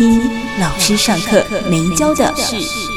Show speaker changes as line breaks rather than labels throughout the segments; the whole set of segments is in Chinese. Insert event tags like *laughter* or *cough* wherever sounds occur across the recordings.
一老师上课没教的事。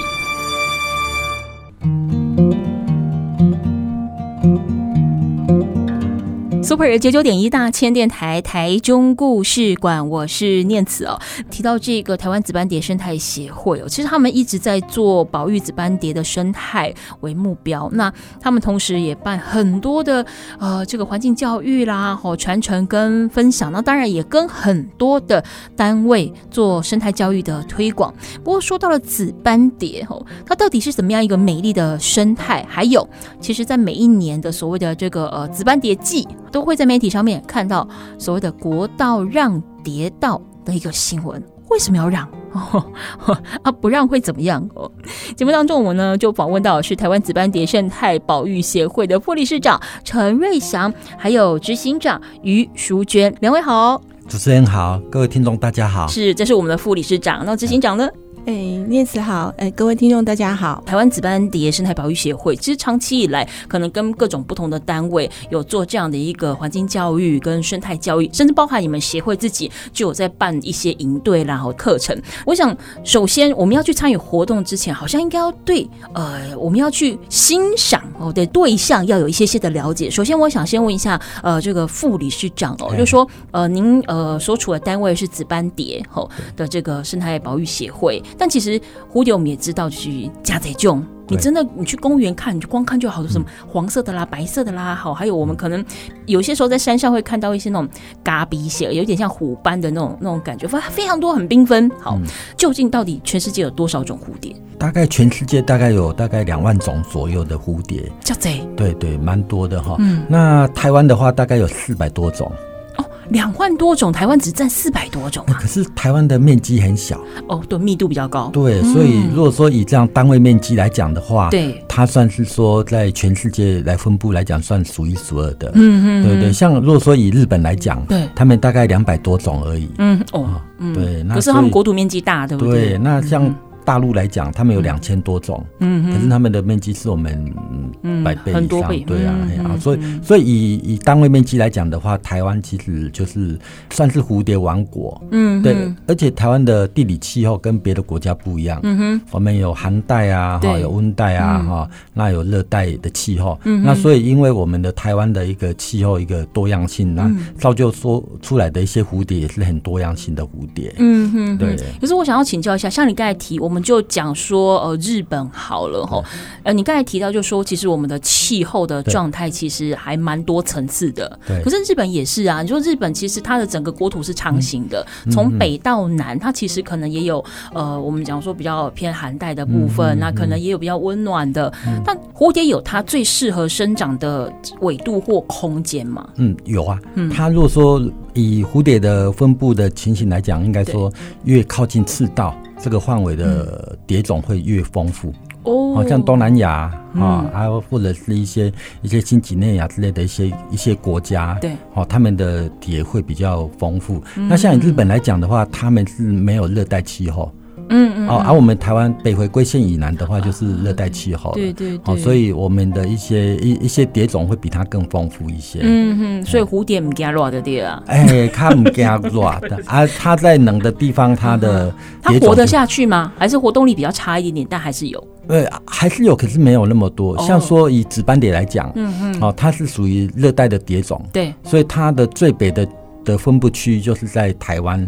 Super 九九点一大千电台台中故事馆，我是念慈哦。提到这个台湾紫斑蝶生态协会哦，其实他们一直在做保育紫斑蝶的生态为目标。那他们同时也办很多的呃这个环境教育啦，哦传承跟分享。那当然也跟很多的单位做生态教育的推广。不过说到了紫斑蝶哦，它到底是怎么样一个美丽的生态？还有，其实在每一年的所谓的这个呃紫斑蝶季。都会在媒体上面看到所谓的国道让蝶道的一个新闻，为什么要让？哦，*laughs* 啊，不让会怎么样？哦，节目当中我们呢就访问到是台湾紫斑蝶生态保育协会的副理事长陈瑞祥，还有执行长于淑娟，两位好。
主持人好，各位听众大家好。
是，这是我们的副理事长，那执行长呢？
哎，念慈好，哎，各位听众大家好。
台湾紫斑蝶生态保育协会其实长期以来，可能跟各种不同的单位有做这样的一个环境教育跟生态教育，甚至包含你们协会自己就有在办一些营队啦、和课程。我想，首先我们要去参与活动之前，好像应该要对呃，我们要去欣赏哦的对象要有一些些的了解。首先，我想先问一下呃，这个副理事长哦，就说呃，您呃所处的单位是紫斑蝶吼的这个生态保育协会。但其实蝴蝶我们也知道，就是加贼种。你真的你去公园看，你就光看就好多什么黄色的啦、白色的啦，好，还有我们可能有些时候在山上会看到一些那种嘎鼻血，有点像虎斑的那种那种感觉，非非常多，很缤纷。好，究竟到底全世界有多少种蝴蝶？
大概全世界大概有大概两万种左右的蝴蝶，
加贼。
对对，蛮多的哈。嗯，那台湾的话大概有四百多种。
两万多种，台湾只占四百多种，啊，
可是台湾的面积很小
哦，对，密度比较高。
对，所以如果说以这样单位面积来讲的话，对，嗯，它算是说在全世界来分布来讲，算数一数二的。嗯嗯，对对，像如果说以日本来讲，对，他们大概两百多种而已。嗯哦，嗯，对，那可
是他们国土面积大，对不对？
对，那像。大陆来讲，他们有两千多种，嗯，可是他们的面积是我们百倍以上，很多倍，对啊，啊，所以所以以以单位面积来讲的话，台湾其实就是算是蝴蝶王国，嗯，对，而且台湾的地理气候跟别的国家不一样，嗯哼，我们有寒带啊，哈，有温带啊，哈，那有热带的气候，嗯，那所以因为我们的台湾的一个气候一个多样性，那造就说出来的一些蝴蝶也是很多样性的蝴蝶，嗯哼，对。
可是我想要请教一下，像你刚才提我。我们就讲说，呃，日本好了哈，呃，你刚才提到就说，其实我们的气候的状态其实还蛮多层次的。对。可是日本也是啊，你说日本其实它的整个国土是长形的，从、嗯、北到南，它其实可能也有呃，我们讲说比较偏寒带的部分，那、嗯、可能也有比较温暖的。嗯、但蝴蝶有它最适合生长的纬度或空间吗？
嗯，有啊。嗯。它如果说以蝴蝶的分布的情形来讲，应该说越靠近赤道。这个范围的蝶种会越丰富哦，好像东南亚啊，还有或者是一些一些新几内亚之类的一些一些国家，对，哦，他们的蝶会比较丰富。那像日本来讲的话，他们是没有热带气候。嗯嗯，哦，而、啊、我们台湾北回归线以南的话，就是热带气候、啊，对对对，哦，所以我们的一些一一些蝶种会比它更丰富一些。嗯哼，
所以蝴蝶不惊热的对啊？
哎，它不惊热的 *laughs* 啊，它在冷的地方，它的
它活得下去吗？还是活动力比较差一点点？但还是有？
对，还是有，可是没有那么多。像说以紫斑蝶来讲，嗯嗯，哦，它是属于热带的蝶种，对，所以它的最北的的分布区就是在台湾。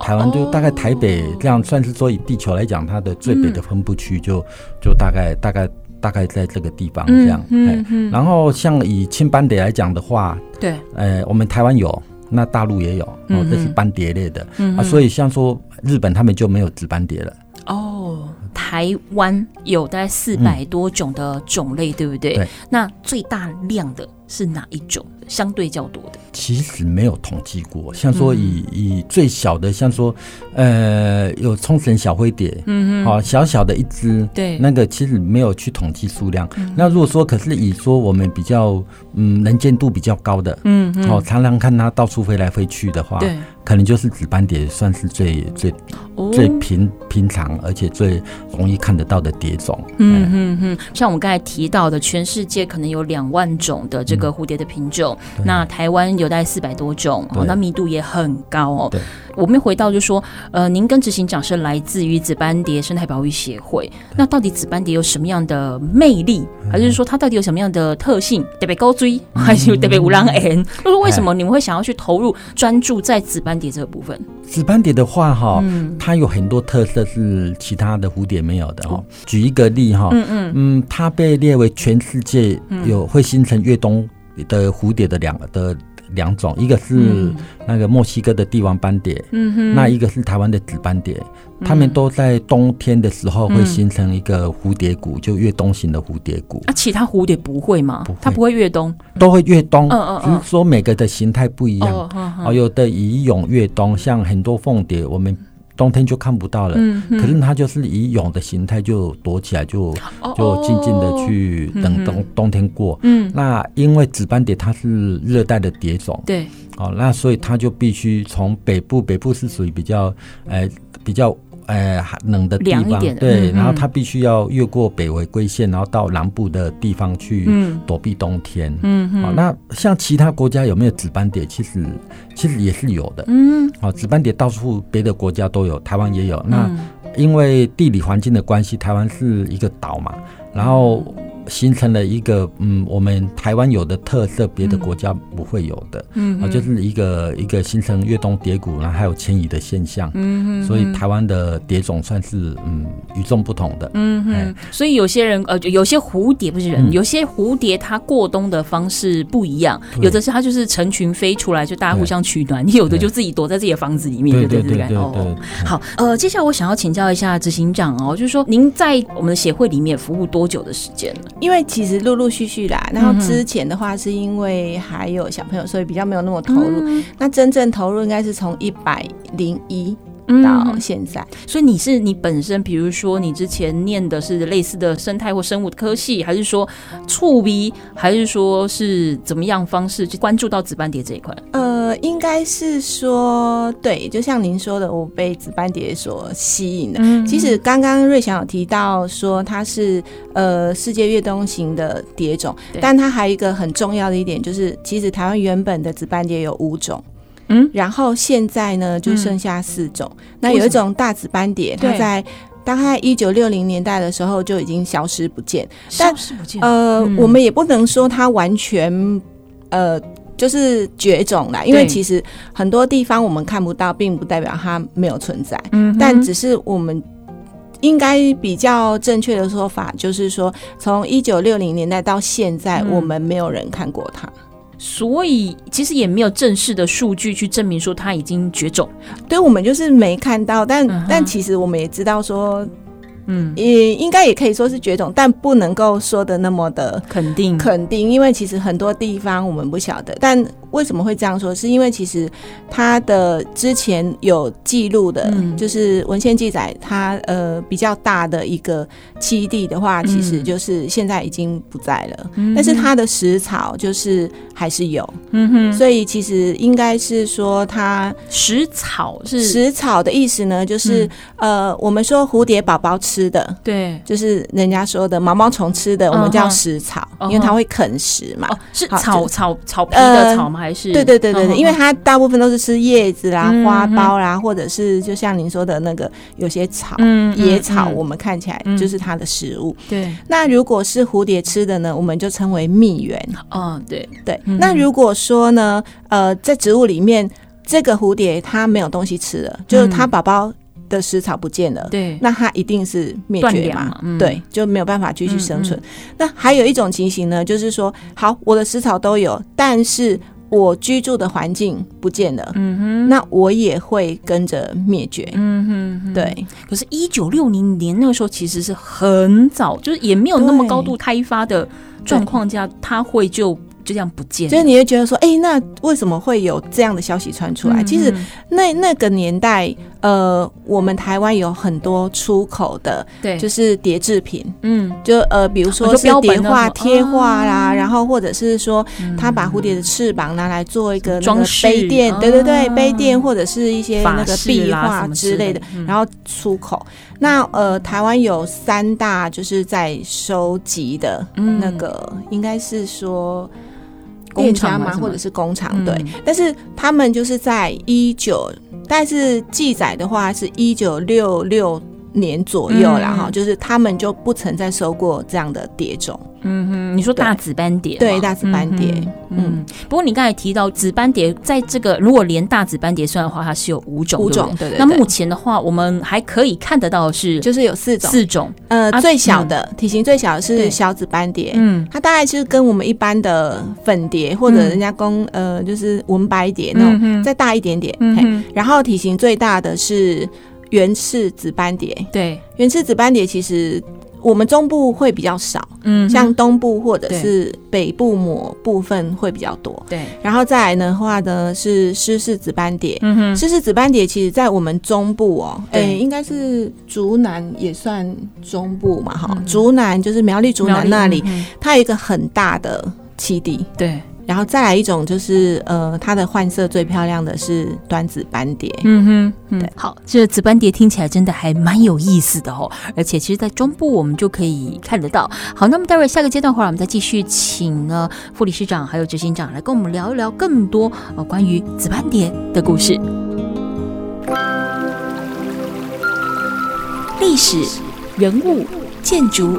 台湾就大概台北这样，算是说以地球来讲，它的最北的分布区就就大概大概大概在这个地方这样。嗯嗯。然后像以青斑蝶来讲的话，对，呃，我们台湾有，那大陆也有，哦，这是斑蝶类的。嗯。啊，所以像说日本他们就没有紫斑蝶了。
哦，台湾有大概四百多种的种类，对不对？对。那最大量的是哪一种？相对较多的？
其实没有统计过，像说以、嗯、以最小的，像说呃有冲绳小灰蝶，嗯嗯，好小小的一只，
对，
那个其实没有去统计数量。嗯、那如果说可是以说我们比较嗯能见度比较高的，嗯嗯，好常常看它到处飞来飞去的话，对。可能就是紫斑蝶算是最最、哦、最平平常，而且最容易看得到的蝶种。
嗯嗯嗯，像我们刚才提到的，全世界可能有两万种的这个蝴蝶的品种，嗯、那台湾有大概四百多种，哦，那密度也很高哦。对。我们回到就是说，呃，您跟执行长是来自于紫斑蝶生态保育协会，那到底紫斑蝶有什么样的魅力，还是说它到底有什么样的特性？特别高追，还是特别有人缘？就是为什么你们会想要去投入专注在紫斑蝶这个部分？
紫斑蝶的话，哈，它有很多特色是其他的蝴蝶没有的哈。举一个例哈，嗯嗯嗯，它被列为全世界有会形成越冬的蝴蝶的两个的。两种，一个是那个墨西哥的帝王斑蝶，嗯哼，那一个是台湾的紫斑蝶，它们都在冬天的时候会形成一个蝴蝶谷，就越冬型的蝴蝶谷。
啊，其他蝴蝶不会吗？不会，它不会越冬，
都会越冬，嗯嗯，只是说每个的形态不一样。哦，有的以蛹越冬，像很多凤蝶，我们。冬天就看不到了，嗯、可是它就是以蛹的形态就躲起来就，就、静静的去等冬、嗯、冬天过。嗯，那因为紫斑蝶它是热带的蝶种，
对，
哦，那所以它就必须从北部，北部是属于比较，呃，比较。呃，冷的地方，的对，嗯、然后它必须要越过北回归线，然后到南部的地方去躲避冬天。嗯嗯，好，那像其他国家有没有紫斑蝶？其实其实也是有的。嗯，好，紫斑蝶到处别的国家都有，台湾也有。那因为地理环境的关系，台湾是一个岛嘛，然后。形成了一个嗯，我们台湾有的特色，别的国家不会有的，嗯，啊，就是一个一个形成越冬蝶谷，然后还有迁移的现象，嗯，所以台湾的蝶种算是嗯与众不同的，嗯哼，
所以有些人呃，有些蝴蝶不是人，有些蝴蝶它过冬的方式不一样，有的是它就是成群飞出来，就大家互相取暖，你有的就自己躲在自己的房子里面，
对对对对对。哦，
好，呃，接下来我想要请教一下执行长哦，就是说您在我们的协会里面服务多久的时间呢？
因为其实陆陆续续啦，然后之前的话是因为还有小朋友，所以比较没有那么投入。嗯、那真正投入应该是从一百零一到现在。嗯、
所以你是你本身，比如说你之前念的是类似的生态或生物的科系，还是说触鼻，还是说是怎么样方式去关注到紫斑蝶这一块？
呃。呃，应该是说，对，就像您说的，我被紫斑蝶所吸引的。嗯、其实刚刚瑞祥有提到说它是呃世界越冬型的蝶种，对但它还有一个很重要的一点，就是其实台湾原本的紫斑蝶有五种，嗯，然后现在呢就剩下四种。嗯、那有一种大紫斑蝶，它在大概一九六零年代的时候就已经消失不见，
消失不见。
呃，嗯、我们也不能说它完全呃。就是绝种啦，因为其实很多地方我们看不到，并不代表它没有存在。嗯，但只是我们应该比较正确的说法，就是说从一九六零年代到现在，我们没有人看过它，
所以其实也没有正式的数据去证明说它已经绝种。
对，我们就是没看到，但但其实我们也知道说。嗯，也应该也可以说是绝种，但不能够说的那么的
肯定
肯定，因为其实很多地方我们不晓得。但为什么会这样说？是因为其实他的之前有记录的，嗯、就是文献记载，他呃比较大的一个栖地的话，其实就是现在已经不在了。嗯、但是他的食草就是还是有，嗯哼。所以其实应该是说他
食草是
食草的意思呢，就是、嗯、呃我们说蝴蝶宝宝吃。吃的对，就是人家说的毛毛虫吃的，我们叫食草，因为它会啃食嘛。
是草草草皮的草吗？还是？
对对对对对，因为它大部分都是吃叶子啦、花苞啦，或者是就像您说的那个有些草、野草，我们看起来就是它的食物。对。那如果是蝴蝶吃的呢，我们就称为蜜源。
嗯，对
对。那如果说呢，呃，在植物里面，这个蝴蝶它没有东西吃了，就是它宝宝。的食草不见了，对，那它一定是灭绝嘛，嘛嗯、对，就没有办法继续生存。嗯嗯、那还有一种情形呢，就是说，好，我的食草都有，但是我居住的环境不见了，嗯哼，那我也会跟着灭绝，嗯哼，哼，对。
可是，一九六零年那个时候其实是很早，就是也没有那么高度开发的状况下，它会就。就这样不见，
所以你会觉得说，哎、欸，那为什么会有这样的消息传出来？嗯、其实那那个年代，呃，我们台湾有很多出口的，对，就是叠制品，嗯，就呃，比如说是叠画、贴画啦，然后或者是说他把蝴蝶的翅膀拿来做一个装饰杯垫，对对对，杯垫或者是一些那个壁画之类的，然后出口。那呃，台湾有三大就是在收集的那个，应该是说。店家吗，或者是工厂，对，嗯、但是他们就是在一九，但是记载的话是一九六六年左右啦，哈、嗯，就是他们就不曾再收过这样的蝶种。
嗯哼，你说大紫斑蝶，
对，大紫斑蝶。嗯，
不过你刚才提到紫斑蝶，在这个如果连大紫斑蝶算的话，它是有五种，
五种。对对。
那目前的话，我们还可以看得到的是，
就是有四种，
四种。
呃，最小的体型最小的是小紫斑蝶，嗯，它大概就是跟我们一般的粉蝶或者人家公呃就是文白蝶那种再大一点点。嗯。然后体型最大的是圆翅紫斑蝶，对，圆翅紫斑蝶其实。我们中部会比较少，嗯，像东部或者是北部某部分会比较多，对。然后再来的话呢，是湿氏紫斑蝶，嗯哼，湿氏紫斑蝶其实在我们中部哦，哎，应该是竹南也算中部嘛，哈，竹南就是苗栗竹南那里，它有一个很大的基地，对。然后再来一种就是呃，它的换色最漂亮的是端子斑蝶。嗯哼，
嗯，对，好，这紫斑蝶听起来真的还蛮有意思的哦，而且其实，在中部我们就可以看得到。好，那么待会下个阶段的话，我们再继续请呢副理事长还有执行长来跟我们聊一聊更多呃关于紫斑蝶的故事。历史、人物、建筑、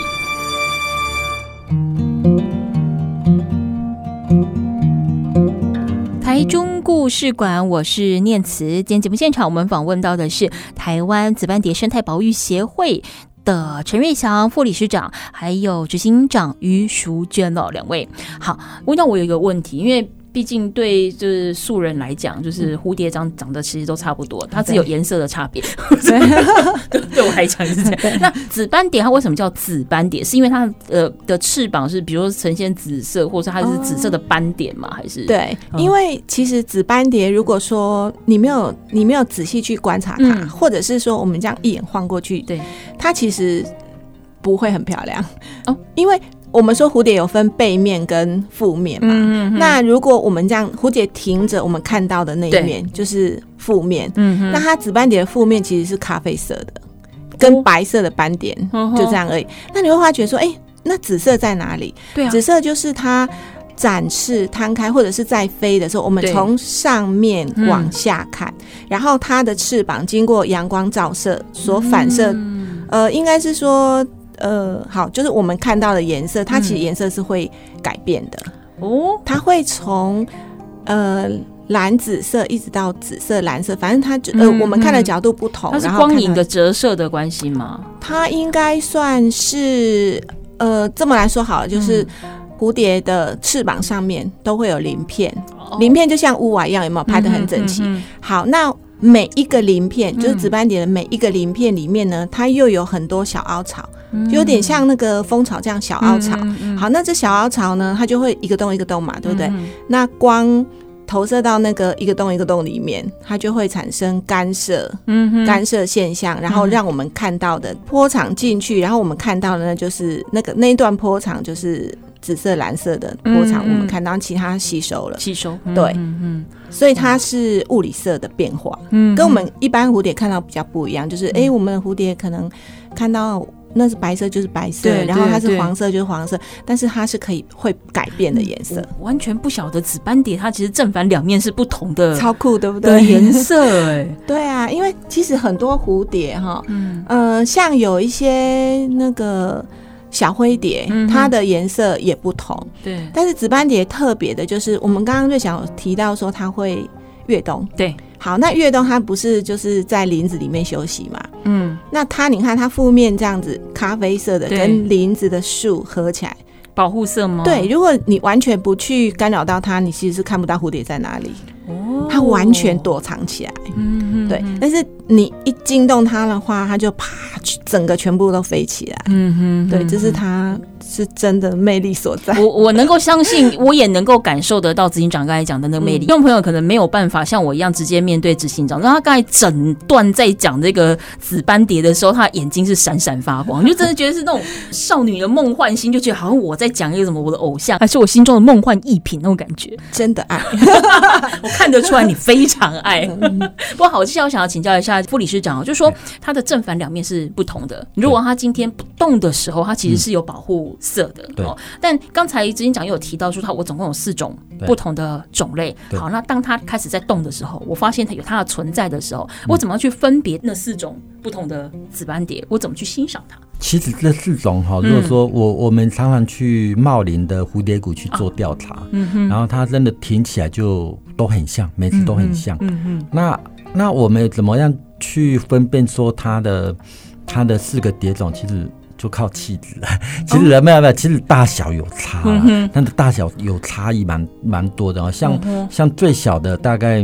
台中故事馆，我是念慈。今天节目现场，我们访问到的是台湾紫斑蝶生态保育协会的陈瑞祥副理事长，还有执行长于淑娟哦，两位。好，问到我有一个问题，因为。毕竟对就是素人来讲，就是蝴蝶长长得其实都差不多，它只有颜色的差别。对，*laughs* 对我来讲是这样。那紫斑蝶它为什么叫紫斑蝶？是因为它呃的翅膀是比如说呈现紫色，或者它是紫色的斑点吗？还是
对？因为其实紫斑蝶，如果说你没有你没有仔细去观察它，或者是说我们这样一眼晃过去，对它其实不会很漂亮哦，因为。我们说蝴蝶有分背面跟负面嘛，嗯、那如果我们这样蝴蝶停着，我们看到的那一面就是负面。那它紫斑蝶的负面其实是咖啡色的，跟白色的斑点，哦、就这样而已。那你会发觉说，哎、欸，那紫色在哪里？对啊，紫色就是它展翅摊开或者是在飞的时候，我们从上面往下看，嗯、然后它的翅膀经过阳光照射所反射，嗯、呃，应该是说。呃，好，就是我们看到的颜色，它其实颜色是会改变的哦。它会从呃蓝紫色一直到紫色、蓝色，反正它就呃我们看的角度不同，
它是光影的折射的关系吗？
它应该算是呃这么来说好了，就是蝴蝶的翅膀上面都会有鳞片，鳞片就像屋瓦一样，有没有拍的很整齐？好，那。每一个鳞片，就是紫斑蝶的每一个鳞片里面呢，它又有很多小凹槽，就有点像那个蜂巢这样小凹槽。好，那这小凹槽呢，它就会一个洞一个洞嘛，对不对？那光投射到那个一个洞一个洞里面，它就会产生干涉，干涉现象，然后让我们看到的波长进去，然后我们看到的呢，就是那个那一段波长就是。紫色、蓝色的波长，我们看到其他吸收了，吸收对，嗯，所以它是物理色的变化，嗯，跟我们一般蝴蝶看到比较不一样，就是哎，我们的蝴蝶可能看到那是白色就是白色，然后它是黄色就是黄色，但是它是可以会改变的颜色，
完全不晓得紫斑蝶它其实正反两面是不同的，
超酷对不对？
颜色哎，*laughs*
对啊，因为其实很多蝴蝶哈，嗯呃，像有一些那个。小灰蝶，嗯、它的颜色也不同。
对，
但是紫斑蝶特别的就是，我们刚刚瑞想提到说它会越冬。
对，
好，那越冬它不是就是在林子里面休息嘛？
嗯，
那它你看它腹面这样子咖啡色的，跟林子的树合起来，
保护色吗？
对，如果你完全不去干扰到它，你其实是看不到蝴蝶在哪里。哦，它完全躲藏起来。嗯，对，但是。你一惊动它的话，它就啪，整个全部都飞起来。
嗯哼，
对，这是它是真的魅力所在。
我我能够相信，*laughs* 我也能够感受得到执行长刚才讲的那个魅力。听众朋友可能没有办法像我一样直接面对执行长，然后他刚才整段在讲这个紫斑蝶的时候，他眼睛是闪闪发光，*laughs* 就真的觉得是那种少女的梦幻心，就觉得好像我在讲一个什么我的偶像，*laughs* 还是我心中的梦幻艺品那种感觉。
真的爱，
我看得出来你非常爱。不过好，接下来我想要请教一下。副理事长就说，它的正反两面是不同的。如果它今天不动的时候，它其实是有保护色的。
对。
但刚才执行长又有提到说，它我总共有四种不同的种类。好，那当它开始在动的时候，我发现它有它的存在的时候，我怎么去分别那四种不同的紫斑蝶？我怎么去欣赏它？
其实这四种哈，如果说我我们常常去茂林的蝴蝶谷去做调查，嗯哼，然后它真的停起来就都很像，每次都很像。嗯嗯。那那我们怎么样？去分辨说它的它的四个蝶种，其实就靠气质。*laughs* 其实人没有没有，其实大小有差，它的大小有差异蛮蛮多的。像像最小的大概。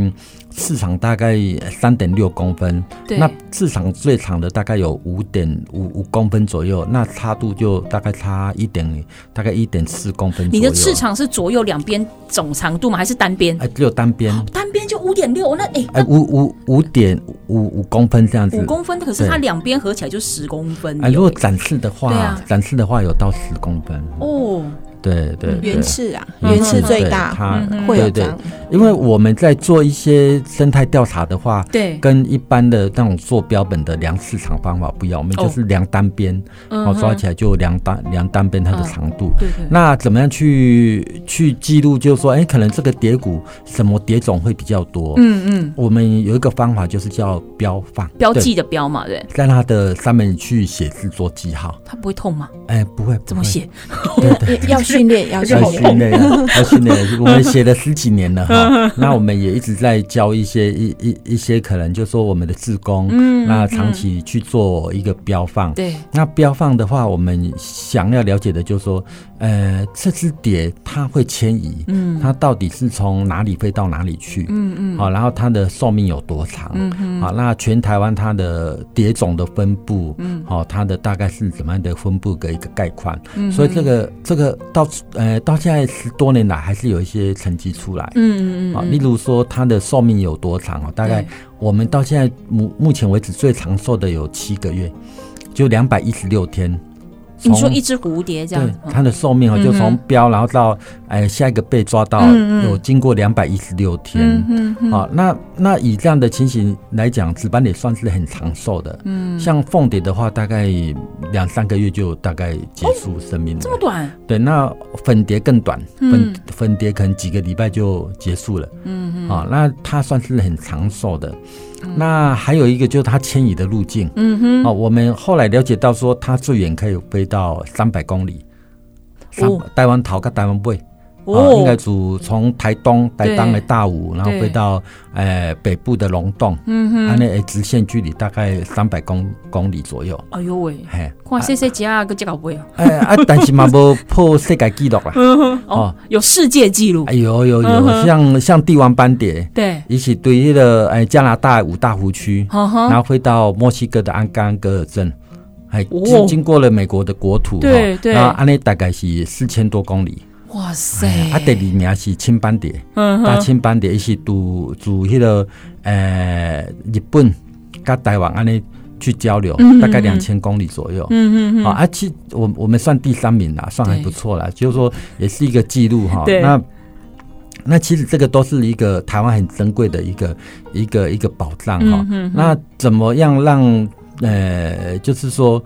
翅长大概三点六公分，那翅长最长的大概有五点五五公分左右，那差度就大概差一点，大概一点四公分左右。
你的翅长是左右两边总长度吗？还是单边？
哎，只有单边，
单边就五点六，那哎，
哎五五五点五五公分这样子，
五公分，可是它两边合起来就十公分。
哎，如果展示的话，展示的话有到十公分
哦。
对对，
原翅啊，原翅最大，它会有这样。
因为我们在做一些生态调查的话，
对，
跟一般的那种做标本的量翅长方法不一样，我们就是量单边，哦，抓起来就量单量单边它的长度。对对。那怎么样去去记录？就是说，哎，可能这个蝶骨什么蝶种会比较多？嗯嗯。我们有一个方法，就是叫标放，
标记的标嘛，对。
在它的上面去写字做记号。
它不会痛吗？
哎，不会。
怎么写？
对对，*laughs* 要训练，要训
练，要训练。我们写了十几年了哈，那我们也一直在教一些一一一些可能，就说我们的自工，嗯，那长期去做一个标放。对，那标放的话，我们想要了解的就是说，呃，这只蝶它会迁移，嗯，它到底是从哪里飞到哪里去？嗯嗯，好，然后它的寿命有多长？嗯嗯，好，那全台湾它的蝶种的分布，嗯，好，它的大概是怎么样的分布的一个概况？嗯，所以这个这个到呃到现在十多年来还是有一些成绩出来，嗯嗯嗯，啊，例如说它的寿命有多长啊？大概我们到现在目目前为止最长寿的有七个月，就两百一十六天。
你说一只蝴蝶这样，
它的寿命啊，就从标然后到哎下一个被抓到，有经过两百一十六天。嗯嗯。好，那那以这样的情形来讲，紫斑蝶算是很长寿的。嗯。像凤蝶的话，大概两三个月就大概结束生命了。
这么短？
对，那粉蝶更短，粉粉蝶可能几个礼拜就结束了。嗯嗯。好，那它算是很长寿的。那还有一个就是它迁移的路径，嗯哼，哦，我们后来了解到说，它最远可以飞到三百公里，三台湾头跟台湾尾，哦，应该主从台东台东的大武，然后飞到呃北部的龙洞，嗯哼，它那直线距离大概三百公公里左右。
哎呦喂，嘿，看世界级啊，个这个尾哦，
哎啊，但是嘛无破世界纪录 *laughs* 啦，
哦，有世界纪录，
哎呦有有，像像帝王斑蝶，
对，
一起对那个哎加拿大五大湖区，然后飞到墨西哥的安干戈尔镇，还经经过了美国的国土，对对，然后安内大概是四千多公里。
哇塞！
啊，第二名是青斑蝶，大青斑蝶一起住住迄个呃日本跟台湾安尼去交流，大概两千公里左右。嗯嗯嗯。啊，其我我们算第三名啦，算还不错啦，就是说也是一个记录哈。那那其实这个都是一个台湾很珍贵的一个一个一个宝藏哈。那怎么样让呃，就是说。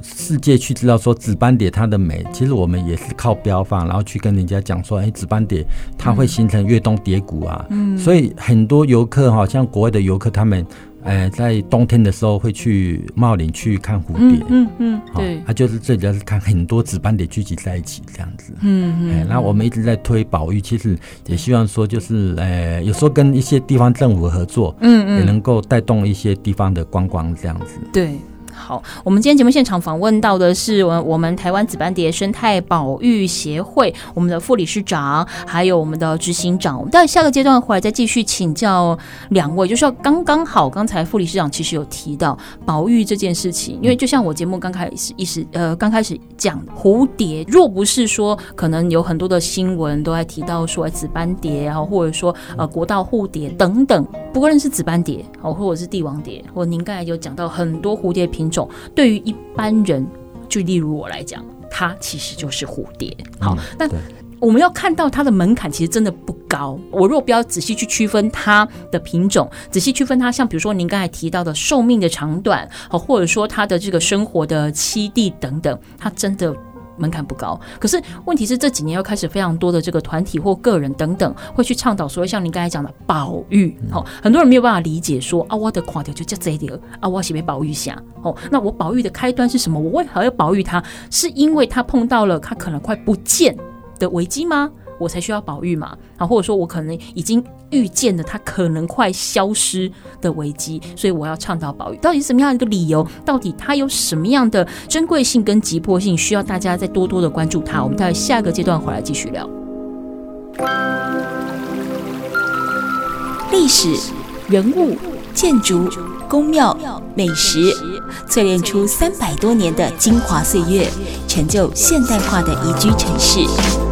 世界去知道说紫斑蝶它的美，其实我们也是靠标放，然后去跟人家讲说，哎，紫斑蝶它会形成越冬蝶谷啊，嗯，所以很多游客哈，像国外的游客他们，呃，在冬天的时候会去茂林去看蝴蝶，
嗯嗯，嗯，对，
他、就是最主要是看很多紫斑蝶聚集在一起这样子，
嗯嗯，
哎，那我们一直在推保育，其实也希望说就是，呃，有时候跟一些地方政府合作，
嗯嗯，
也能够带动一些地方的观光这样子，
对。好，我们今天节目现场访问到的是我我们台湾紫斑蝶生态保育协会我们的副理事长，还有我们的执行长。我们到下个阶段回来再继续请教两位，就是要刚刚好，刚才副理事长其实有提到保育这件事情，因为就像我节目刚开始一时呃刚开始讲蝴蝶，若不是说可能有很多的新闻都在提到说紫斑蝶，然后或者说呃国道蝴蝶等等，不过认识紫斑蝶哦，或者是帝王蝶，或您刚才有讲到很多蝴蝶品。种对于一般人，就例如我来讲，它其实就是蝴蝶。好，那我们要看到它的门槛其实真的不高。我如果不要仔细去区分它的品种，仔细区分它，像比如说您刚才提到的寿命的长短，好，或者说它的这个生活的栖地等等，它真的。门槛不高，可是问题是这几年又开始非常多的这个团体或个人等等会去倡导所谓像您刚才讲的保育，哦，很多人没有办法理解说啊，我的垮掉就叫这一点啊，我是被保育下，哦，那我保育的开端是什么？我为何要保育它？是因为它碰到了它可能快不见的危机吗？我才需要保育嘛，啊，或者说我可能已经预见了它可能快消失的危机，所以我要倡导保育。到底是什么样一个理由？到底它有什么样的珍贵性跟急迫性，需要大家再多多的关注它？我们在下个阶段回来继续聊。历史、人物、建筑、宫庙、美食，淬炼出三百多年的精华岁月，成就现代化的宜居城市。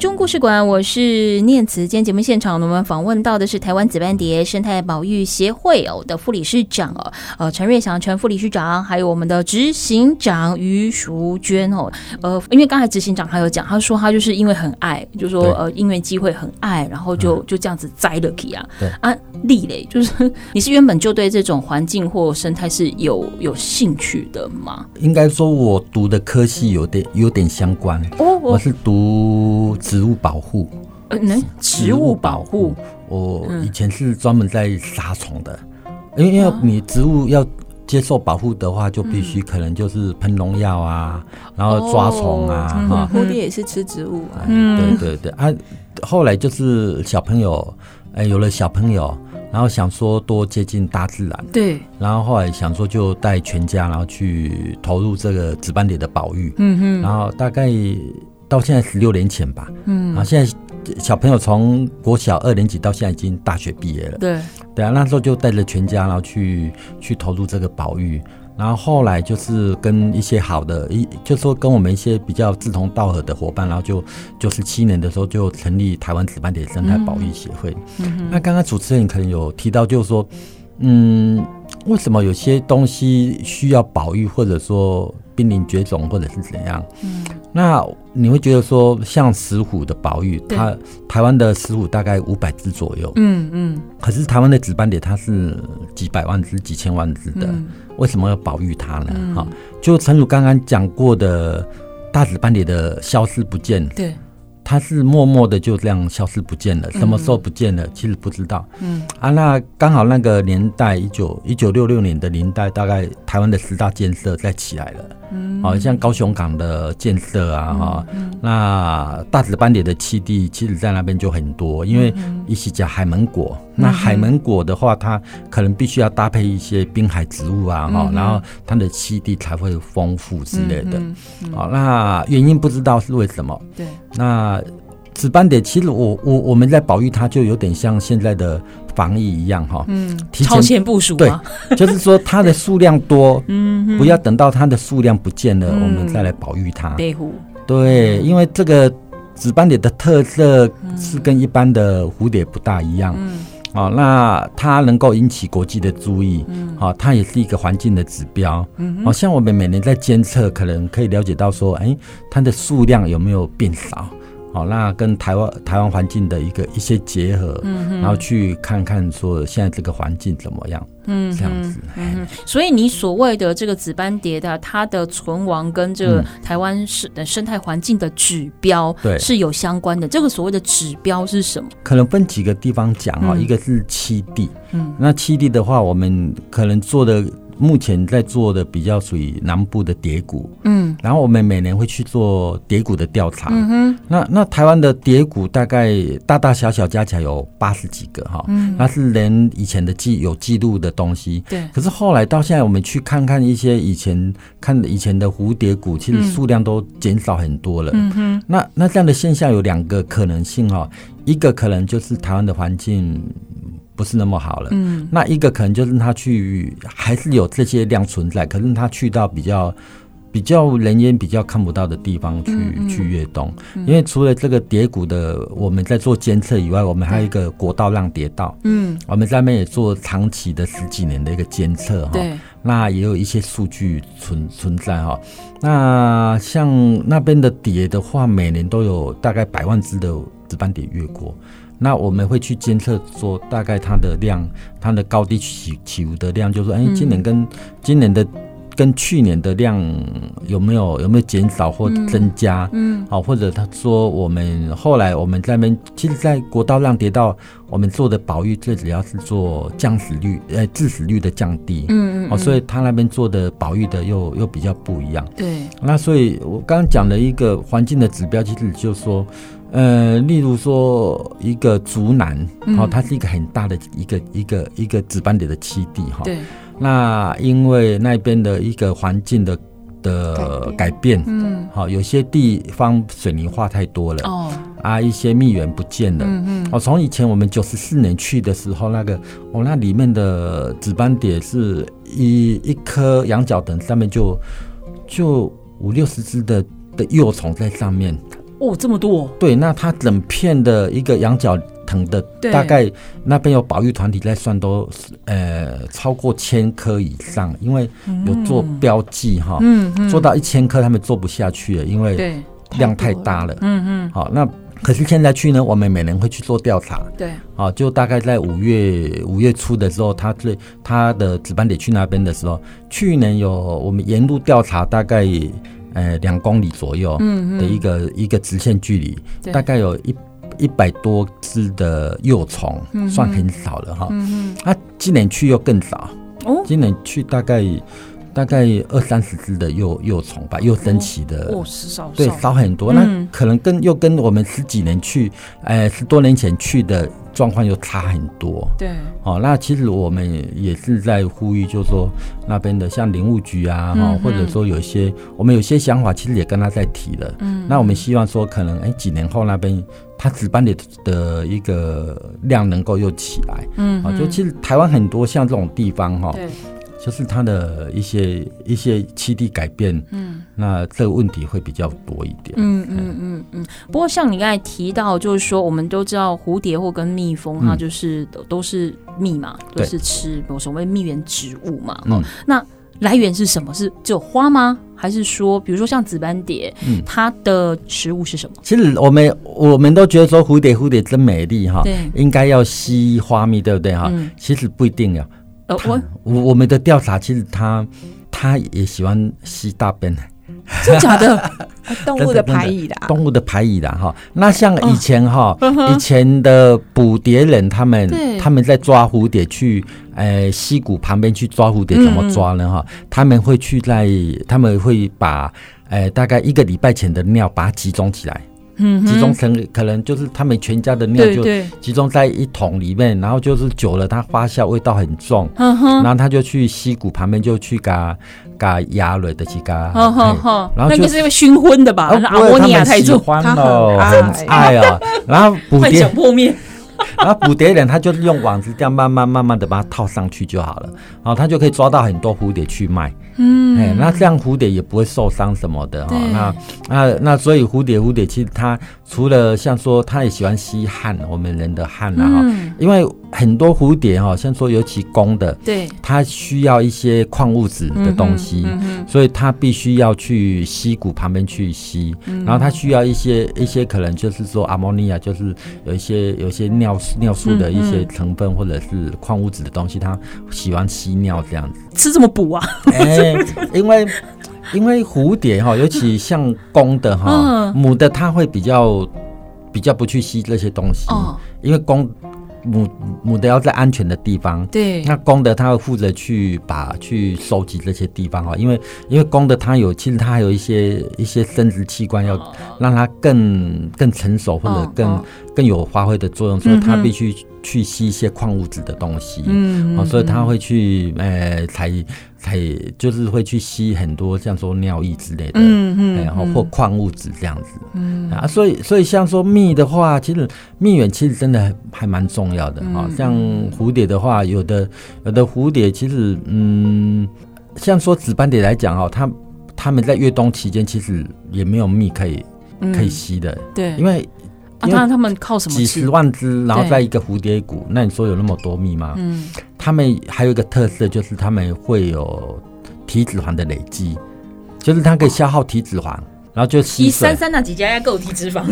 中故事馆，我是念慈。今天节目现场，我们访问到的是台湾紫斑蝶生态保育协会哦的副理事长哦，呃陈瑞祥陈副理事长，还有我们的执行长于淑娟哦，呃，因为刚才执行长他有讲，他说他就是因为很爱，就说呃因缘机会很爱，然后就就这样子栽了起啊。对啊，丽蕾就是 *laughs* 你是原本就对这种环境或生态是有有兴趣的吗？
应该说，我读的科系有点有点相关哦，我是读。植物保护，
呃，能，植物保护，
我以前是专门在杀虫的，因为因为你植物要接受保护的话，就必须可能就是喷农药啊，然后抓虫啊，哈，
蝴蝶也是吃植物啊，
对对对。啊，后来就是小朋友，哎，有了小朋友，然后想说多接近大自然，
对，然
后后来想说就带全家，然后去投入这个紫斑蝶的保育，
嗯哼，
然后大概。到现在十六年前吧，
嗯，
啊，现在小朋友从国小二年级到现在已经大学毕业了，
对，
对啊，那时候就带着全家，然后去去投入这个保育，然后后来就是跟一些好的一，就是说跟我们一些比较志同道合的伙伴，然后就九十七年的时候就成立台湾紫斑蝶生态保育协会。
嗯。嗯、
那刚刚主持人可能有提到，就是说，嗯，为什么有些东西需要保育，或者说？濒临绝种或者是怎样？
嗯，
那你会觉得说，像石虎的保育，它台湾的石虎大概五百只左右，
嗯嗯，
可是台湾的紫斑蝶它是几百万只、几千万只的，
嗯，
为什么要保育它呢？哈，
嗯，
就陈如刚刚讲过的，大紫斑蝶的消失不见，
对。
它是默默的就这样消失不见了，什么时候不见了？嗯、其实不知道。
嗯
啊，那刚好那个年代，一九一九六六年的年代，大概台湾的十大建设再起来了。
嗯，
好像高雄港的建设啊，哈、
嗯嗯，
那大紫斑蝶的栖地，其实在那边就很多，因为一起讲海门果、嗯。那海门果的话，它可能必须要搭配一些滨海植物啊，哈、嗯，然后它的栖地才会丰富之类的。好、嗯，那原因不知道是为什么。
对，
那紫斑蝶其实我我我们在保育它，就有点像现在的。防疫一样哈，
嗯，
提前
超前部署，
对，就是说它的数量多，*laughs*
嗯，
不要等到它的数量不见了，嗯，我们再来保育它。
对，
对，因为这个紫斑蝶的特色是跟一般的蝴蝶不大一样，
嗯，
哦，那它能够引起国际的注意，嗯，好，它也是一个环境的指标，嗯，好像我们每年在监测，可能可以了解到说，哎，它的数量有没有变少？好，那跟台湾台湾环境的一个一些结合，嗯，然后去看看说现在这个环境怎么样，嗯，这样子，
嗯，所以你所谓的这个紫斑蝶的它的存亡跟这个台湾生生态环境的指标，对，是有相关的。这个所谓的指标是什么？
可能分几个地方讲啊，一个是栖地，嗯，那栖地的话，我们可能做的。目前在做的比较属于南部的蝶谷，嗯，然后我们每年会去做蝶谷的调查，那那台湾的蝶谷大概大大小小加起来有八十几个哈，嗯，那是连以前的记有记录的东西，对，可是后来到现在我们去看看一些以前看以前的蝴蝶谷，其实数量都减少很多了，嗯哼，那那这样的现象有两个可能性哈，一个可能就是台湾的环境。不是那么好了，嗯，那一个可能就是他去还是有这些量存在，可是他去到比较比较人烟比较看不到的地方去、嗯嗯、去越冬，因为除了这个蝶谷的我们在做监测以外，我们还有一个国道浪蝶道，嗯，我们在那边也做长期的十几年的一个监测哈，对，那也有一些数据存存在哈，那像那边的蝶的话，每年都有大概百万只的值班蝶越过。那我们会去监测，说大概它的量，它的高低起起伏的量，就是说，哎，今年跟今年的跟去年的量有没有有没有减少或增加？嗯，好，或者他说我们后来我们在那边，其实，在国道浪跌到，我们做的保育最主要是做降死率，呃，致死率的降低。嗯嗯，哦，所以他那边做的保育的又又比较不一样。对，那所以我刚刚讲的一个环境的指标，其实就是说。呃，例如说一个竹南，哦，它是一个很大的一个一个一个紫斑蝶的栖地哈。对。那因为那边的一个环境的的改变，嗯，好、哦，有些地方水泥化太多了，哦，啊，一些蜜源不见了，嗯嗯。哦，从以前我们九十四年去的时候，那个哦，那里面的紫斑蝶是一一颗羊角藤上面就就五六十只的的幼虫在上面。
哦，这么多！
对，那它整片的一个羊角藤的，大概那边有保育团体在算，都呃超过千颗以上，因为有做标记哈，嗯，做到一千颗他们做不下去了，因为量太大了，嗯嗯。好，那可是现在去呢，我们每年会去做调查，对，好，就大概在五月五月初的时候，他最他的值班点去那边的时候，去年有我们沿路调查，大概。呃，两公里左右的一个、嗯嗯、一个直线距离，大概有一一百多只的幼虫，嗯、算很少了哈。嗯啊，今年去又更少，哦，今年去大概大概二三十只的幼幼虫吧，又升起的，
哦，少，
对，少很多。嗯、那可能跟又跟我们十几年去，呃，十多年前去的。状况又差很多，对，哦，那其实我们也是在呼吁，就是说那边的像林务局啊，哈、嗯，或者说有一些我们有些想法，其实也跟他在提了，嗯，那我们希望说，可能哎几年后那边他值班的的一个量能够又起来，嗯，啊，就其实台湾很多像这种地方哈，对。就是它的一些一些栖地改变，嗯，那这个问题会比较多一点，嗯嗯
嗯嗯。不过像你刚才提到，就是说我们都知道蝴蝶或跟蜜蜂，它就是都是蜜嘛，都是吃所谓蜜源植物嘛。嗯，那来源是什么？是只有花吗？还是说，比如说像紫斑蝶，嗯，它的食物是什么？
其实我们我们都觉得说蝴蝶蝴蝶真美丽哈，对，应该要吸花蜜，对不对哈？其实不一定呀。我我我们的调查其实他他也喜欢吸大便，*laughs*
真假的？*laughs*
动物的排异的，
动物的排异的哈。那像以前哈，*laughs* 以前的捕蝶人他们他们在抓蝴蝶去，呃，溪谷旁边去抓蝴蝶怎么抓呢？哈，他们会去在他们会把呃大概一个礼拜前的尿把它集中起来。集中成可能就是他们全家的尿就集中在一桶里面，然后就是久了它发酵，味道很重，然后他就去溪谷旁边就去嘎嘎压了的去嘎，然
后那个是因为熏昏的吧？阿摩尼亚太重，
他很爱啊，然后捕蝶 *laughs*
破灭，*laughs*
然后捕蝶人他就是用网子这样慢慢慢慢的把它套上去就好了，然后他就可以抓到很多蝴蝶去卖。嗯，哎，那这样蝴蝶也不会受伤什么的哈。那那那所以蝴蝶蝴蝶其实它除了像说它也喜欢吸汗，我们人的汗啊哈，因为很多蝴蝶哈，像说尤其公的，对，它需要一些矿物质的东西，所以它必须要去溪谷旁边去吸，然后它需要一些一些可能就是说阿莫尼亚，就是有一些有一些尿尿素的一些成分或者是矿物质的东西，它喜欢吸尿这样子。
吃这么补啊？
哎，因为因为蝴蝶哈，尤其像公的哈，母的它会比较比较不去吸这些东西，因为公。母母的要在安全的地方，对，那公的它会负责去把去收集这些地方哦，因为因为公的它有其实它还有一些一些生殖器官要让它更更成熟或者更、哦、更有发挥的作用，所以它必须去吸一些矿物质的东西，嗯，哦，所以它会去呃采。才就是会去吸很多像说尿液之类的，嗯嗯，然后或矿物质这样子，嗯。啊，所以所以像说蜜的话，其实蜜源其实真的还蛮重要的哈。像蝴蝶的话，有的有的蝴蝶其实嗯，像说紫斑蝶来讲哦，它它们在越冬期间其实也没有蜜可以可以吸的，对，因为。
啊，那他们靠什么？
几十万只，然后在一个蝴蝶谷，那你说有那么多蜜吗？嗯，他们还有一个特色，就是他们会有体脂肪的累积，就是它可以消耗体脂肪，然后就吸
三三那几家要够体脂肪。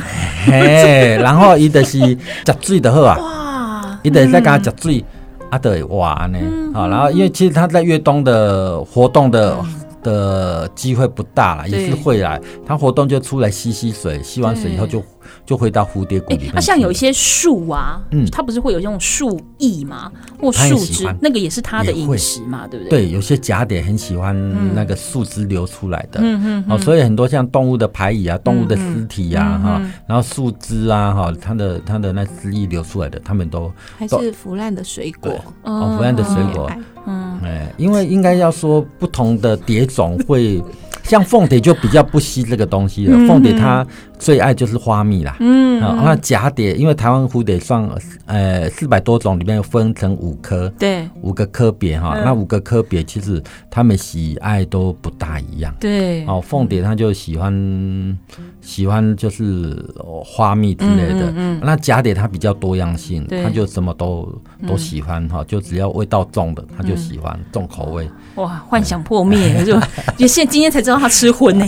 嘿，然后伊的是吃水的好啊，*laughs* 哇，伊的在跟他吃水，啊对，哇呢，好，然后因为其实他在越冬的活动的。的机会不大了，也是会来，他活动就出来吸吸水，吸完水以后就就回到蝴蝶谷里面。那
像有一些树啊，嗯，它不是会有这种树液吗？或树枝，那个也是它的饮食嘛，对不对？
对，有些假蝶很喜欢那个树枝流出来的，嗯嗯，哦，所以很多像动物的排遗啊，动物的尸体啊，哈，然后树枝啊，哈，它的它的那汁液流出来的，它们都
还是腐烂的水果，
哦，腐烂的水果。嗯，哎，因为应该要说不同的蝶种会，像凤蝶就比较不吸这个东西了。凤蝶它最爱就是花蜜啦。嗯，那蛱蝶，因为台湾蝴蝶算呃四百多种里面分成五科，对，五个科别哈。那五个科别其实他们喜爱都不大一样。对，哦，凤蝶它就喜欢喜欢就是花蜜之类的。嗯，那蛱蝶它比较多样性，它就什么都都喜欢哈，就只要味道重的，它就。喜欢重口味
哇！幻想破灭就就 *laughs* 现今天才知道他吃荤 *laughs* 呢。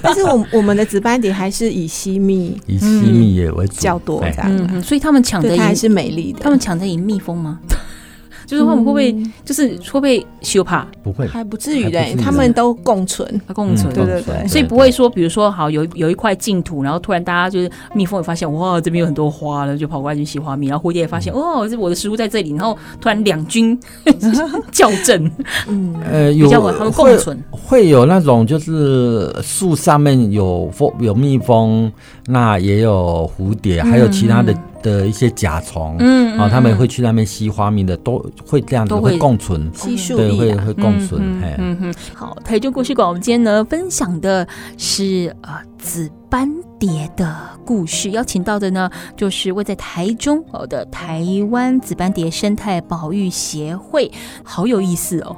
但是我我们的值班点还是以西蜜
以西蜜也为主
较多这样，
所以他们抢的
还是美丽的。
他们抢的赢蜜蜂吗？就是他们会不会就是会不会羞怕？
不会，
还不至于的。他们都共存，
共存，对对对。所以不会说，比如说好有有一块净土，然后突然大家就是蜜蜂也发现哇，这边有很多花了，就跑过来去吸花蜜。然后蝴蝶也发现哦，这我的食物在这里，然后突然两军校正。*laughs* 嗯，呃，有他们共存，
会有那种就是树上面有蜂有蜜蜂，那也有蝴蝶，还有其他的。的一些甲虫，嗯，啊，他们会去那边吸花蜜的，都会这样子，会共存，
吸树
对，会会共存，嗯
嗯。好，台中故事馆，我们今天呢分享的是呃紫斑蝶的故事，邀请到的呢就是位在台中哦的台湾紫斑蝶生态保育协会，好有意思哦。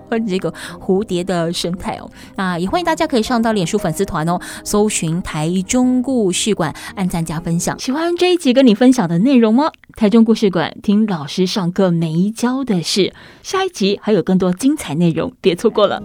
*laughs* 这个蝴蝶的生态哦，那也欢迎大家可以上到脸书粉丝团哦，搜寻台中故事馆，按赞加分享。喜欢这一集跟你分享的内容吗？台中故事馆听老师上课没教的事，下一集还有更多精彩内容，别错过了。